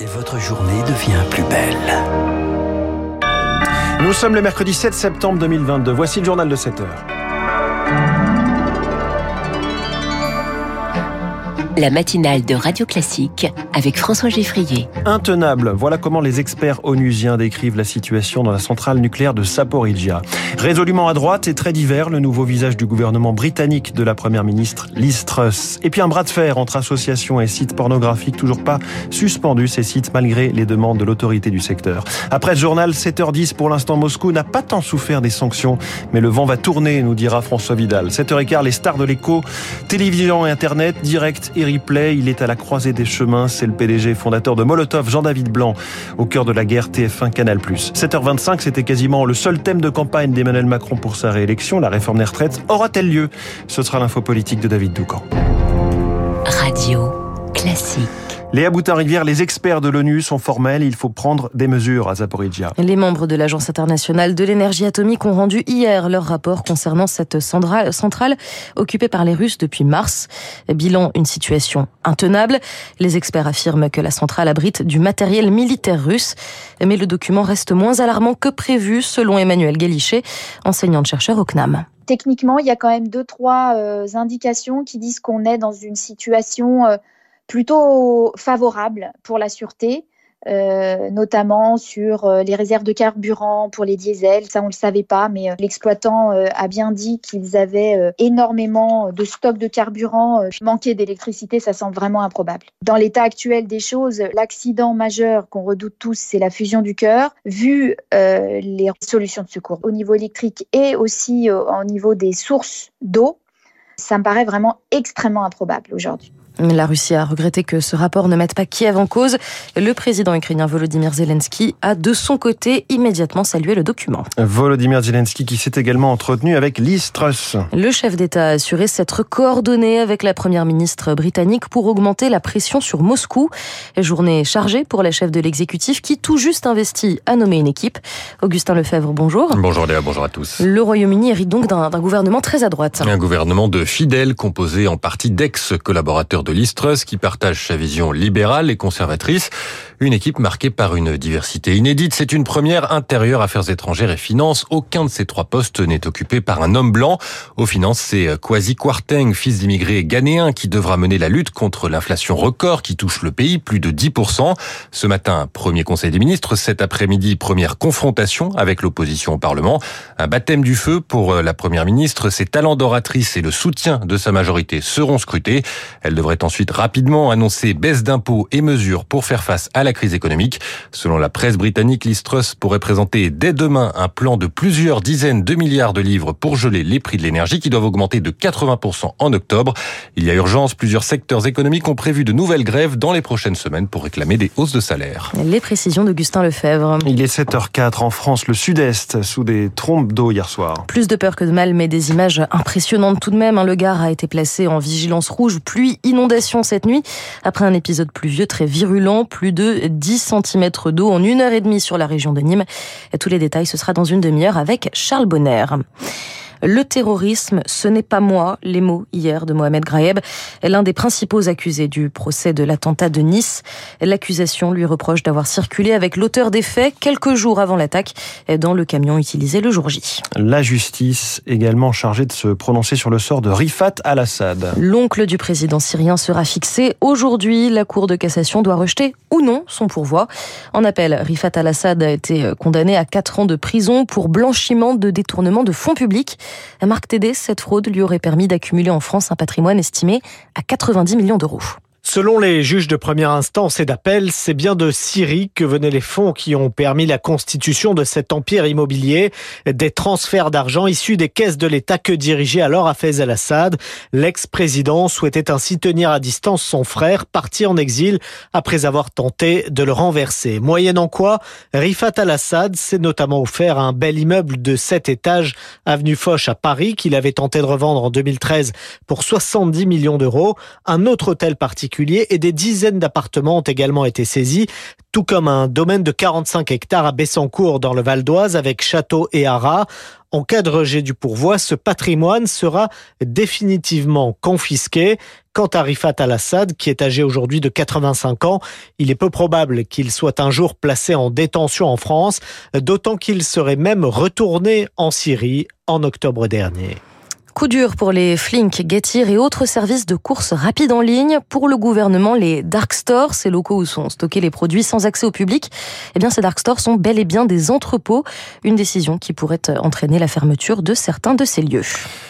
et votre journée devient plus belle. Nous sommes le mercredi 7 septembre 2022. Voici le journal de 7 heures. La matinale de Radio Classique avec François Geffrier. Intenable, voilà comment les experts onusiens décrivent la situation dans la centrale nucléaire de Saporidja. Résolument à droite et très divers, le nouveau visage du gouvernement britannique de la première ministre Liz Truss. Et puis un bras de fer entre associations et sites pornographiques, toujours pas suspendus ces sites malgré les demandes de l'autorité du secteur. Après ce journal, 7h10 pour l'instant, Moscou n'a pas tant souffert des sanctions, mais le vent va tourner, nous dira François Vidal. 7h15, les stars de l'écho, télévision et internet, direct et Il est à la croisée des chemins. C'est le PDG fondateur de Molotov, Jean-David Blanc, au cœur de la guerre TF1 Canal+. 7h25, c'était quasiment le seul thème de campagne d'Emmanuel Macron pour sa réélection. La réforme des retraites aura-t-elle lieu? Ce sera l'info politique de David Doucan. Radio classique. Léa Boutin-Rivière, les experts de l'ONU sont formels. Il faut prendre des mesures à Zaporizhia. Les membres de l'Agence internationale de l'énergie atomique ont rendu hier leur rapport concernant cette centrale occupée par les Russes depuis mars. Bilan, une situation intenable. Les experts affirment que la centrale abrite du matériel militaire russe. Mais le document reste moins alarmant que prévu, selon Emmanuel Galichet, enseignante-chercheur au CNAM techniquement, il y a quand même deux, trois euh, indications qui disent qu'on est dans une situation euh, plutôt favorable pour la sûreté. Euh, notamment sur euh, les réserves de carburant pour les diesels. Ça, on ne le savait pas, mais euh, l'exploitant a bien dit qu'ils avaient énormément de stocks de carburant. manquer d'électricité, ça semble vraiment improbable. Dans l'état actuel des choses, l'accident majeur qu'on redoute tous, c'est la fusion du cœur. Vu les solutions de secours au niveau électrique et aussi au niveau des sources d'eau, ça me paraît vraiment extrêmement improbable aujourd'hui. La Russie a regretté que ce rapport ne mette pas Kiev en cause. Le président ukrainien Volodymyr Zelensky a de son côté immédiatement salué le document. Volodymyr Zelensky qui s'est également entretenu avec Liz Truss. Le chef d'État a assuré s'être coordonné avec la première ministre britannique pour augmenter la pression sur Moscou. Journée chargée pour la chef de l'exécutif qui tout juste investi à nommer une équipe. Augustin Lefebvre, bonjour. Bonjour Léa, bonjour à tous. Le Royaume-Uni hérite donc d'un gouvernement très à droite. Un gouvernement de fidèles composé en partie d'ex-collaborateurs de qui partage sa vision libérale et conservatrice. Une équipe marquée par une diversité inédite. C'est une première intérieure affaires étrangères et finances. Aucun de ces trois postes n'est occupé par un homme blanc. Aux finances, c'est Kwasi Kwarteng, fils d'immigrés ghanéens, qui devra mener la lutte contre l'inflation record qui touche le pays, plus de 10%. Ce matin, premier conseil des ministres. Cet après-midi, première confrontation avec l'opposition au Parlement. Un baptême du feu pour la première ministre. Ses talents d'oratrice et le soutien de sa majorité seront scrutés. Elle devrait ensuite rapidement annoncer baisse d'impôts et mesures pour faire face à la crise économique. Selon la presse britannique, Listrus pourrait présenter dès demain un plan de plusieurs dizaines de milliards de livres pour geler les prix de l'énergie qui doivent augmenter de 80% en octobre. Il y a urgence, plusieurs secteurs économiques ont prévu de nouvelles grèves dans les prochaines semaines pour réclamer des hausses de salaire. Les précisions d'Augustin Lefebvre. Il est 7h04 en France, le sud-est, sous des trompes d'eau hier soir. Plus de peur que de mal, mais des images impressionnantes tout de même. Le Gard a été placé en vigilance rouge, pluie inondée cette nuit après un épisode pluvieux très virulent, plus de 10 cm d'eau en une heure et demie sur la région de Nîmes. Tous les détails, ce sera dans une demi-heure avec Charles Bonner. Le terrorisme, ce n'est pas moi, les mots hier de Mohamed Graeb, l'un des principaux accusés du procès de l'attentat de Nice. L'accusation lui reproche d'avoir circulé avec l'auteur des faits quelques jours avant l'attaque dans le camion utilisé le jour J. La justice également chargée de se prononcer sur le sort de Rifat al-Assad. L'oncle du président syrien sera fixé aujourd'hui. La Cour de cassation doit rejeter ou non son pourvoi. En appel, Rifat al-Assad a été condamné à 4 ans de prison pour blanchiment de détournement de fonds publics. Marc Tédé, cette fraude lui aurait permis d'accumuler en France un patrimoine estimé à 90 millions d'euros. Selon les juges de première instance et d'appel, c'est bien de Syrie que venaient les fonds qui ont permis la constitution de cet empire immobilier, des transferts d'argent issus des caisses de l'État que dirigeait alors Hafez al-Assad. L'ex-président souhaitait ainsi tenir à distance son frère, parti en exil après avoir tenté de le renverser. Moyennant quoi, Rifat al-Assad s'est notamment offert un bel immeuble de 7 étages, avenue Foch à Paris, qu'il avait tenté de revendre en 2013 pour 70 millions d'euros. Un autre hôtel particulier et des dizaines d'appartements ont également été saisis, tout comme un domaine de 45 hectares à Bessancourt dans le Val d'Oise avec château et haras. En cas de rejet du pourvoi, ce patrimoine sera définitivement confisqué. Quant à Rifat al-Assad, qui est âgé aujourd'hui de 85 ans, il est peu probable qu'il soit un jour placé en détention en France, d'autant qu'il serait même retourné en Syrie en octobre dernier. Coup dur pour les Flink, Getir et autres services de course rapide en ligne. Pour le gouvernement, les dark stores, ces locaux où sont stockés les produits sans accès au public, eh bien ces dark stores sont bel et bien des entrepôts. Une décision qui pourrait entraîner la fermeture de certains de ces lieux.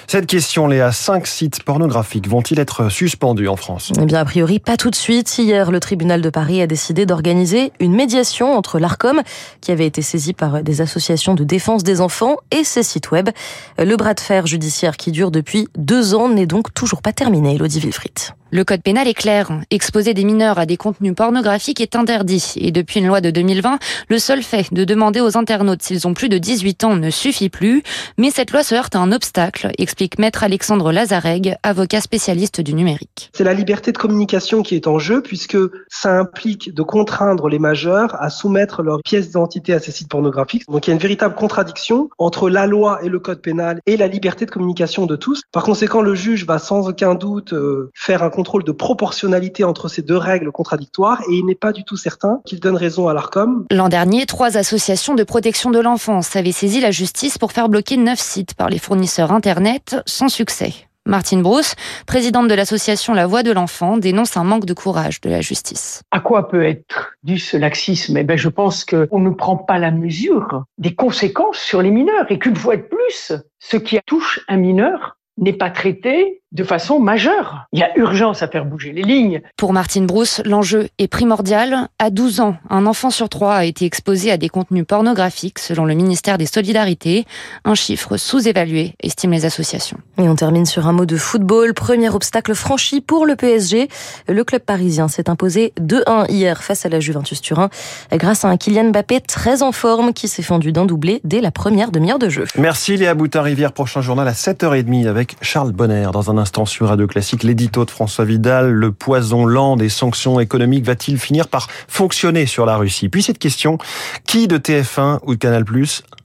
Cette question, Léa, cinq sites pornographiques vont-ils être suspendus en France? Eh bien, a priori, pas tout de suite. Hier, le tribunal de Paris a décidé d'organiser une médiation entre l'ARCOM, qui avait été saisi par des associations de défense des enfants, et ses sites web. Le bras de fer judiciaire qui depuis deux ans n'est donc toujours pas terminé, Elodie Wilfried. Le code pénal est clair. Exposer des mineurs à des contenus pornographiques est interdit. Et depuis une loi de 2020, le seul fait de demander aux internautes s'ils ont plus de 18 ans ne suffit plus. Mais cette loi se heurte à un obstacle, explique maître Alexandre Lazareg, avocat spécialiste du numérique. C'est la liberté de communication qui est en jeu puisque ça implique de contraindre les majeurs à soumettre leurs pièces d'identité à ces sites pornographiques. Donc il y a une véritable contradiction entre la loi et le code pénal et la liberté de communication de tous. Par conséquent, le juge va sans aucun doute euh, faire un contrôle de proportionnalité entre ces deux règles contradictoires et il n'est pas du tout certain qu'il donne raison à l'ARCOM. L'an dernier, trois associations de protection de l'enfance avaient saisi la justice pour faire bloquer neuf sites par les fournisseurs Internet sans succès. Martine Brousse, présidente de l'association La Voix de l'Enfant, dénonce un manque de courage de la justice. À quoi peut être dû ce laxisme? Eh ben, Je pense qu'on ne prend pas la mesure des conséquences sur les mineurs et qu'une fois de plus, ce qui touche un mineur n'est pas traité de façon majeure. Il y a urgence à faire bouger les lignes. Pour Martine Brousse, l'enjeu est primordial. À 12 ans, un enfant sur trois a été exposé à des contenus pornographiques selon le ministère des Solidarités, un chiffre sous-évalué, estiment les associations. Et on termine sur un mot de football. Premier obstacle franchi pour le PSG. Le club parisien s'est imposé 2-1 hier face à la Juventus Turin grâce à un Kylian Mbappé très en forme qui s'est fendu d'un doublé dès la première demi-heure de jeu. Merci Léa Boutin-Rivière. Prochain journal à 7h30 avec Charles Bonner dans un instant sur Radio Classique, l'édito de François Vidal, le poison lent des sanctions économiques va-t-il finir par fonctionner sur la Russie? Puis cette question, qui de TF1 ou de Canal+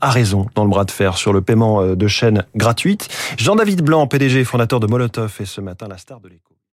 a raison dans le bras de fer sur le paiement euh, de chaînes gratuites? Jean-David Blanc, PDG fondateur de Molotov, est ce matin la star de l'écho.